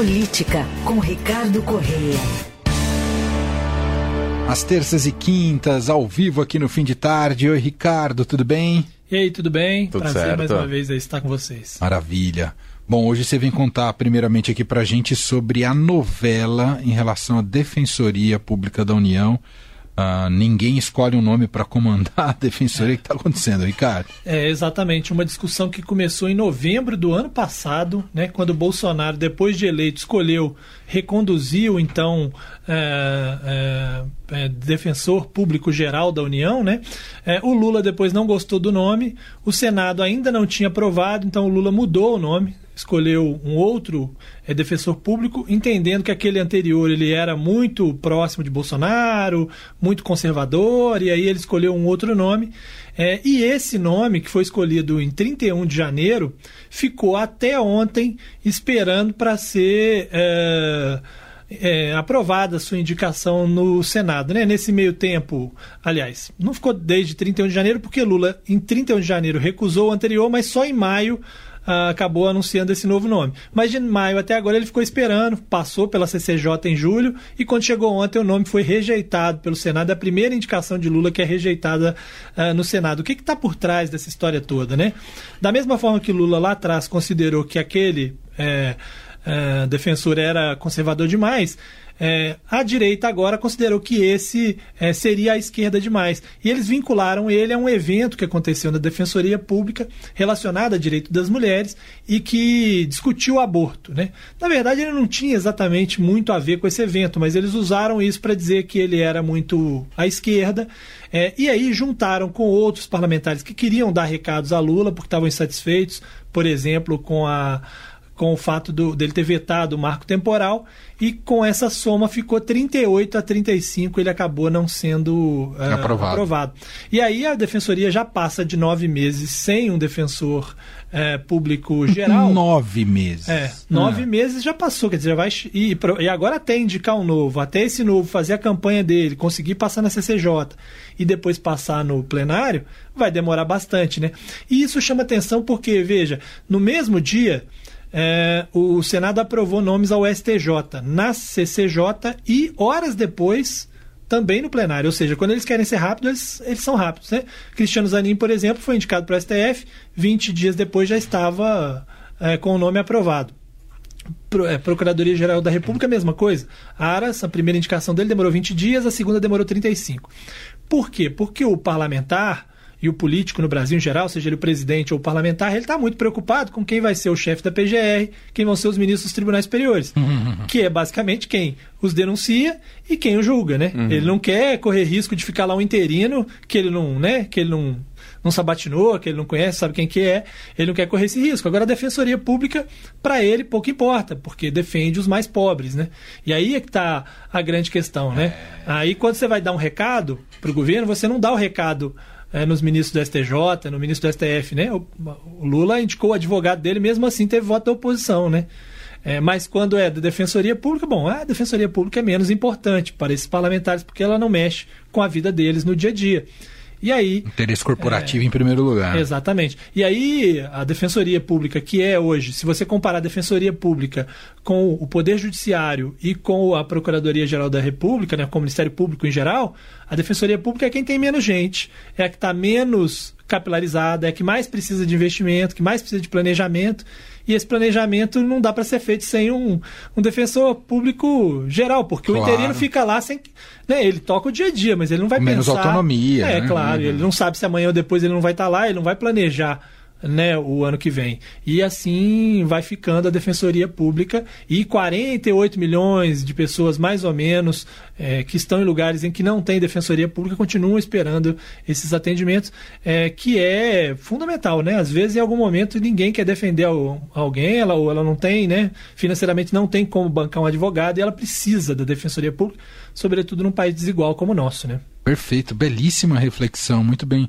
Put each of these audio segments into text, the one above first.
Política, com Ricardo Correia. Às terças e quintas, ao vivo aqui no fim de tarde. Oi, Ricardo, tudo bem? E aí, tudo bem? Tudo Prazer certo. mais uma vez estar com vocês. Maravilha. Bom, hoje você vem contar primeiramente aqui pra gente sobre a novela em relação à Defensoria Pública da União. Uh, ninguém escolhe um nome para comandar a defensoria. Que está acontecendo, Ricardo? É exatamente uma discussão que começou em novembro do ano passado, né, quando Bolsonaro, depois de eleito, escolheu reconduzir o então é, é, é, defensor público geral da União. Né? o Lula depois não gostou do nome, o Senado ainda não tinha aprovado, então o Lula mudou o nome, escolheu um outro é, defensor público, entendendo que aquele anterior ele era muito próximo de Bolsonaro, muito conservador, e aí ele escolheu um outro nome. É, e esse nome, que foi escolhido em 31 de janeiro, ficou até ontem esperando para ser. É, é, aprovada a sua indicação no Senado. Né? Nesse meio tempo, aliás, não ficou desde 31 de janeiro, porque Lula, em 31 de janeiro, recusou o anterior, mas só em maio Uh, acabou anunciando esse novo nome. Mas de maio até agora ele ficou esperando, passou pela CCJ em julho e quando chegou ontem o nome foi rejeitado pelo Senado. É a primeira indicação de Lula que é rejeitada uh, no Senado. O que está por trás dessa história toda, né? Da mesma forma que Lula lá atrás considerou que aquele é, é, defensor era conservador demais, é, a direita agora considerou que esse é, seria a esquerda demais. E eles vincularam ele a um evento que aconteceu na Defensoria Pública relacionado a direito das mulheres e que discutiu o aborto. Né? Na verdade, ele não tinha exatamente muito a ver com esse evento, mas eles usaram isso para dizer que ele era muito à esquerda. É, e aí juntaram com outros parlamentares que queriam dar recados a Lula porque estavam insatisfeitos, por exemplo, com a com o fato do, dele ter vetado o marco temporal, e com essa soma ficou 38 a 35, ele acabou não sendo uh, aprovado. aprovado. E aí a defensoria já passa de nove meses sem um defensor uh, público geral. nove meses. É, nove ah. meses já passou, quer dizer, já vai. E, e agora até indicar um novo, até esse novo fazer a campanha dele, conseguir passar na CCJ e depois passar no plenário, vai demorar bastante, né? E isso chama atenção porque, veja, no mesmo dia é, o Senado aprovou nomes ao STJ, na CCJ e horas depois também no plenário. Ou seja, quando eles querem ser rápidos, eles, eles são rápidos. Né? Cristiano Zanin, por exemplo, foi indicado para o STF, 20 dias depois já estava é, com o nome aprovado. Pro, é, Procuradoria-Geral da República, mesma coisa. Aras, a primeira indicação dele demorou 20 dias, a segunda demorou 35. Por quê? Porque o parlamentar e o político no Brasil em geral, seja ele o presidente ou o parlamentar, ele está muito preocupado com quem vai ser o chefe da PGR, quem vão ser os ministros dos tribunais superiores, uhum. que é basicamente quem os denuncia e quem o julga, né? Uhum. Ele não quer correr risco de ficar lá um interino que ele não, né, que ele não não sabatinou, que ele não conhece, sabe quem que é, ele não quer correr esse risco. Agora a defensoria pública, para ele, pouco importa, porque defende os mais pobres, né? E aí é que está a grande questão, né? É. Aí quando você vai dar um recado para o governo, você não dá o recado é, nos ministros do STJ, no ministro do STF, né? O, o, Lula indicou o advogado dele, mesmo assim teve voto da oposição, né? É, mas quando é da Defensoria Pública, bom, a Defensoria Pública é menos importante para esses parlamentares porque ela não mexe com a vida deles no dia a dia. E aí. Interesse corporativo é, em primeiro lugar. Exatamente. E aí, a Defensoria Pública, que é hoje, se você comparar a Defensoria Pública com o Poder Judiciário e com a Procuradoria-Geral da República, né, com o Ministério Público em geral, a Defensoria Pública é quem tem menos gente, é a que está menos capilarizada, é a que mais precisa de investimento, que mais precisa de planejamento. E esse planejamento não dá para ser feito sem um, um defensor público geral, porque claro. o interino fica lá sem. Né, ele toca o dia a dia, mas ele não vai pensar. Menos autonomia. É, né? claro. Uhum. Ele não sabe se amanhã ou depois ele não vai estar tá lá, ele não vai planejar né, o ano que vem. E assim vai ficando a Defensoria Pública e 48 milhões de pessoas, mais ou menos, é, que estão em lugares em que não tem Defensoria Pública, continuam esperando esses atendimentos, é, que é fundamental. Né? Às vezes, em algum momento, ninguém quer defender alguém, ela, ou ela não tem, né, financeiramente não tem como bancar um advogado e ela precisa da Defensoria Pública, sobretudo num país desigual como o nosso. Né? Perfeito, belíssima reflexão, muito bem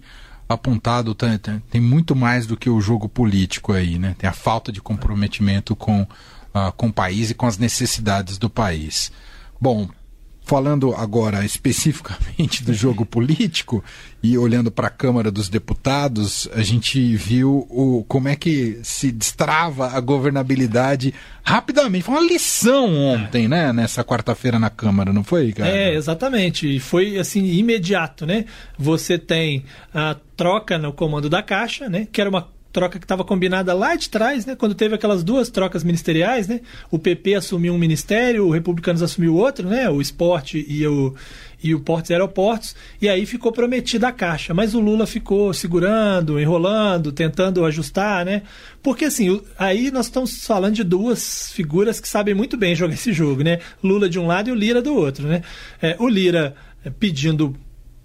apontado, tem, tem, muito mais do que o jogo político aí, né? Tem a falta de comprometimento com, uh, com o país e com as necessidades do país. Bom, falando agora especificamente do jogo político e olhando para a Câmara dos Deputados, a gente viu o, como é que se destrava a governabilidade rapidamente. Foi uma lição ontem, né? Nessa quarta-feira na Câmara, não foi, cara? É, exatamente. Foi assim, imediato, né? Você tem a troca no comando da Caixa, né? Que era uma troca que estava combinada lá de trás, né? Quando teve aquelas duas trocas ministeriais, né? O PP assumiu um ministério, o Republicanos assumiu outro, né? O Esporte e o e o Portos e Aeroportos, e aí ficou prometida a caixa. Mas o Lula ficou segurando, enrolando, tentando ajustar, né? Porque assim, aí nós estamos falando de duas figuras que sabem muito bem jogar esse jogo, né? Lula de um lado e o Lira do outro, né? É, o Lira é, pedindo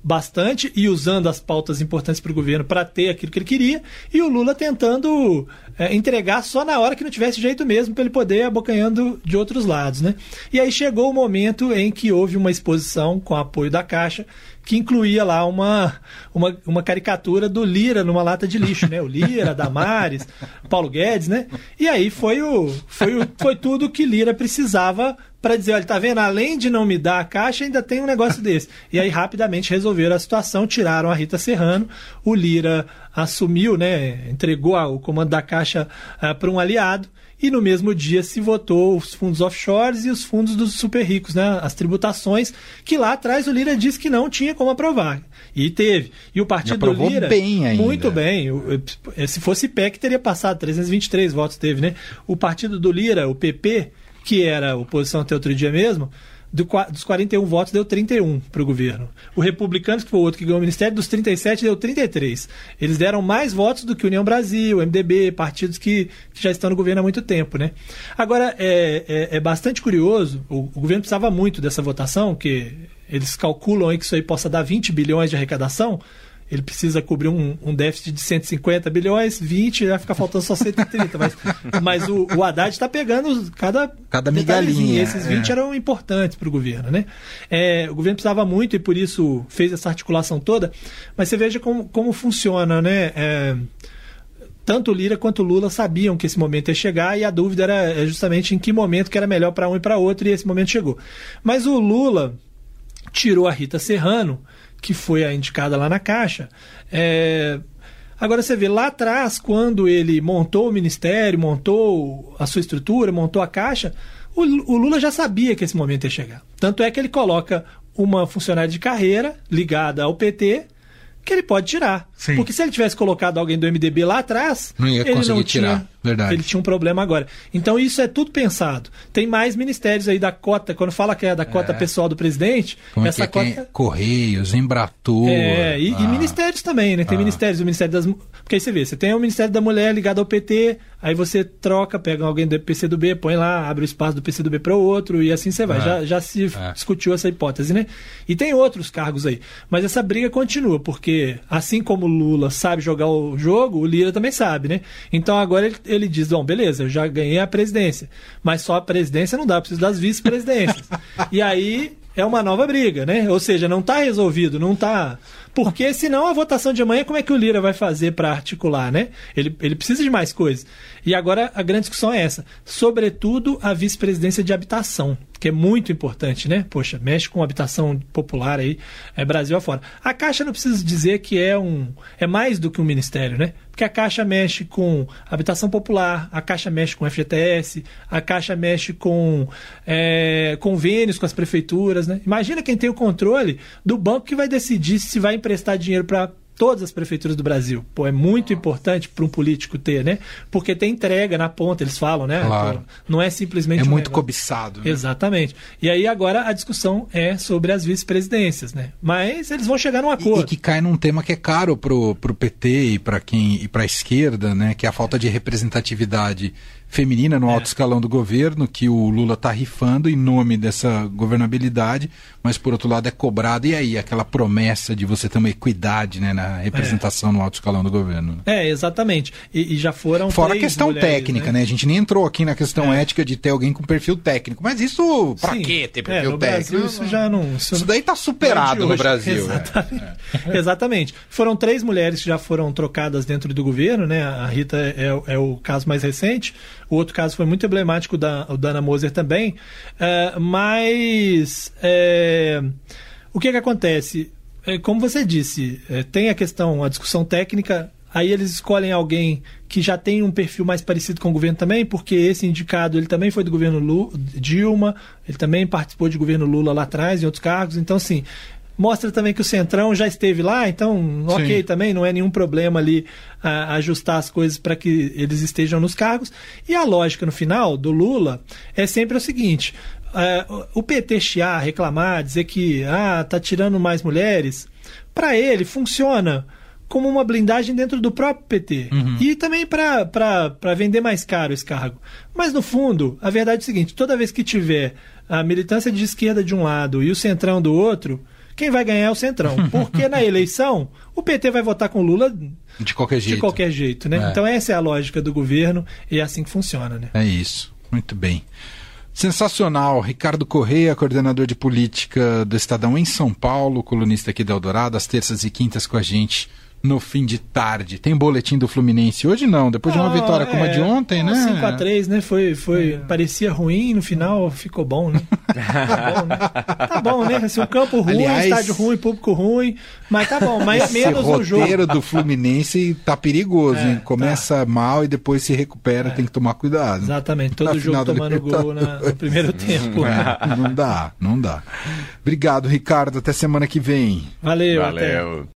bastante e usando as pautas importantes para o governo para ter aquilo que ele queria, e o Lula tentando é, entregar só na hora que não tivesse jeito mesmo para ele poder abocanhando de outros lados. Né? E aí chegou o momento em que houve uma exposição com apoio da Caixa que incluía lá uma, uma, uma caricatura do Lira numa lata de lixo, né? O Lira, Damares, Paulo Guedes, né? E aí foi, o, foi, o, foi tudo que Lira precisava para dizer, olha, tá vendo? Além de não me dar a caixa, ainda tem um negócio desse. E aí rapidamente resolveram a situação, tiraram a Rita Serrano, o Lira assumiu, né? Entregou o comando da caixa uh, para um aliado e no mesmo dia se votou os fundos offshores e os fundos dos super ricos, né? as tributações, que lá atrás o Lira disse que não tinha como aprovar. E teve. E o partido do Lira. bem ainda. Muito bem. Se fosse PEC, teria passado. 323 votos teve, né? O partido do Lira, o PP, que era oposição até outro dia mesmo, do, dos 41 votos, deu 31 para o governo. O Republicanos, que foi o outro que ganhou o ministério, dos 37 deu 33. Eles deram mais votos do que União Brasil, MDB, partidos que, que já estão no governo há muito tempo. Né? Agora, é, é, é bastante curioso, o, o, governo precisava muito dessa votação, que eles calculam que isso aí possa dar 20 bilhões de arrecadação ele precisa cobrir um, um, déficit de 150 bilhões, 20, vai ficar faltando só 130. mas, mas o, o Haddad está pegando cada, cada migalhinha. Esses 20 é. eram importantes para o governo. Né? É, o governo precisava muito e por isso fez essa articulação toda. Mas você veja como, como funciona, né? É, tanto Lira quanto Lula sabiam que esse momento ia chegar e a dúvida era é, justamente em que momento que era melhor para um e para outro e esse momento chegou. Mas o Lula tirou a Rita Serrano que foi a indicada lá na Caixa. É... Agora você vê lá atrás, quando ele montou o ministério, montou a sua estrutura, montou a Caixa, o, o Lula já sabia que esse momento ia chegar. Tanto é que ele coloca uma funcionária de carreira ligada ao PT que ele pode tirar. Sim. Porque se ele tivesse colocado alguém do MDB lá atrás, não ia ele conseguir não tirar. Tinha, Verdade. Ele tinha um problema agora. Então isso é tudo pensado. Tem mais ministérios aí da cota, quando fala que é da cota é. pessoal do presidente, Como essa é cota. É? Correios, Embratur. É, e, ah. e ministérios também, né? Tem ah. ministérios, o Ministério das. Porque aí você vê, você tem o Ministério da Mulher ligado ao PT, aí você troca, pega alguém do PCdoB, põe lá, abre o espaço do PCdoB para o outro, e assim você vai. É. Já, já se é. discutiu essa hipótese, né? E tem outros cargos aí. Mas essa briga continua, porque assim como o Lula sabe jogar o jogo, o Lira também sabe, né? Então agora ele, ele diz: bom, beleza, eu já ganhei a presidência, mas só a presidência não dá, eu preciso das vice-presidências. e aí é uma nova briga, né? Ou seja, não está resolvido, não está. Porque senão a votação de amanhã, como é que o Lira vai fazer para articular, né? Ele, ele precisa de mais coisas. E agora a grande discussão é essa. Sobretudo a vice-presidência de habitação, que é muito importante, né? Poxa, mexe com habitação popular aí, é Brasil afora. A Caixa não precisa dizer que é um. é mais do que um ministério, né? Porque a Caixa mexe com habitação popular, a Caixa mexe com FGTS, a Caixa mexe com é, convênios com as prefeituras. Né? Imagina quem tem o controle do banco que vai decidir se vai emprestar dinheiro para todas as prefeituras do Brasil. Pô, é muito importante para um político ter, né? Porque tem entrega na ponta, eles falam, né? Claro. Não é simplesmente. É um muito negócio. cobiçado. Né? Exatamente. E aí agora a discussão é sobre as vice-presidências, né? Mas eles vão chegar num acordo. E, e que cai num tema que é caro pro, pro PT e para quem e para a esquerda, né? Que é a falta de representatividade feminina no é. alto escalão do governo, que o Lula está rifando em nome dessa governabilidade, mas por outro lado é cobrado. E aí, aquela promessa de você ter uma equidade né, na representação é. no alto escalão do governo? Né? É, exatamente. E, e já foram. Fora a questão mulheres, técnica, né? né? A gente nem entrou aqui na questão é. ética de ter alguém com perfil técnico. Mas isso, pra Sim. quê ter é, perfil técnico? Brasil, isso já não. Isso, isso daí está superado no Brasil. Exatamente. exatamente. Foram três mulheres que já foram trocadas dentro do governo, né? A Rita é, é o caso mais recente. O outro caso foi muito emblemático, da, o da Ana Moser também. Uh, mas é, o que, que acontece? É, como você disse, é, tem a questão, a discussão técnica. Aí eles escolhem alguém que já tem um perfil mais parecido com o governo também, porque esse indicado ele também foi do governo Lula, Dilma, ele também participou de governo Lula lá atrás, em outros cargos. Então, assim, mostra também que o Centrão já esteve lá, então, ok, Sim. também não é nenhum problema ali a, ajustar as coisas para que eles estejam nos cargos. E a lógica no final do Lula é sempre o seguinte: uh, o PT chiar, reclamar, dizer que ah, tá tirando mais mulheres, para ele funciona como uma blindagem dentro do próprio PT. Uhum. E também para vender mais caro esse cargo. Mas, no fundo, a verdade é o seguinte: toda vez que tiver a militância de esquerda de um lado e o centrão do outro, quem vai ganhar é o Centrão. Porque na eleição, o PT vai votar com Lula de qualquer jeito. De qualquer jeito, né? É. Então essa é a lógica do governo e é assim que funciona, né? É isso. Muito bem. Sensacional. Ricardo Correia, coordenador de política do Estadão em São Paulo, colunista aqui da Eldorado, às terças e quintas com a gente no fim de tarde. Tem boletim do Fluminense hoje não, depois de uma ah, vitória é, como a de ontem, né? 5 a 3 né? Foi, foi, é. parecia ruim, no final ficou bom, né? tá bom, né? Tá bom, né? Assim, um campo ruim, Aliás, estádio ruim, público ruim, mas tá bom, mas menos o jogo. O roteiro do Fluminense tá perigoso, é, hein? Começa tá. mal e depois se recupera, é. tem que tomar cuidado. Exatamente, todo Na jogo tomando gol na, no primeiro tempo. É, não dá, não dá. Obrigado, Ricardo, até semana que vem. Valeu, Valeu. Até.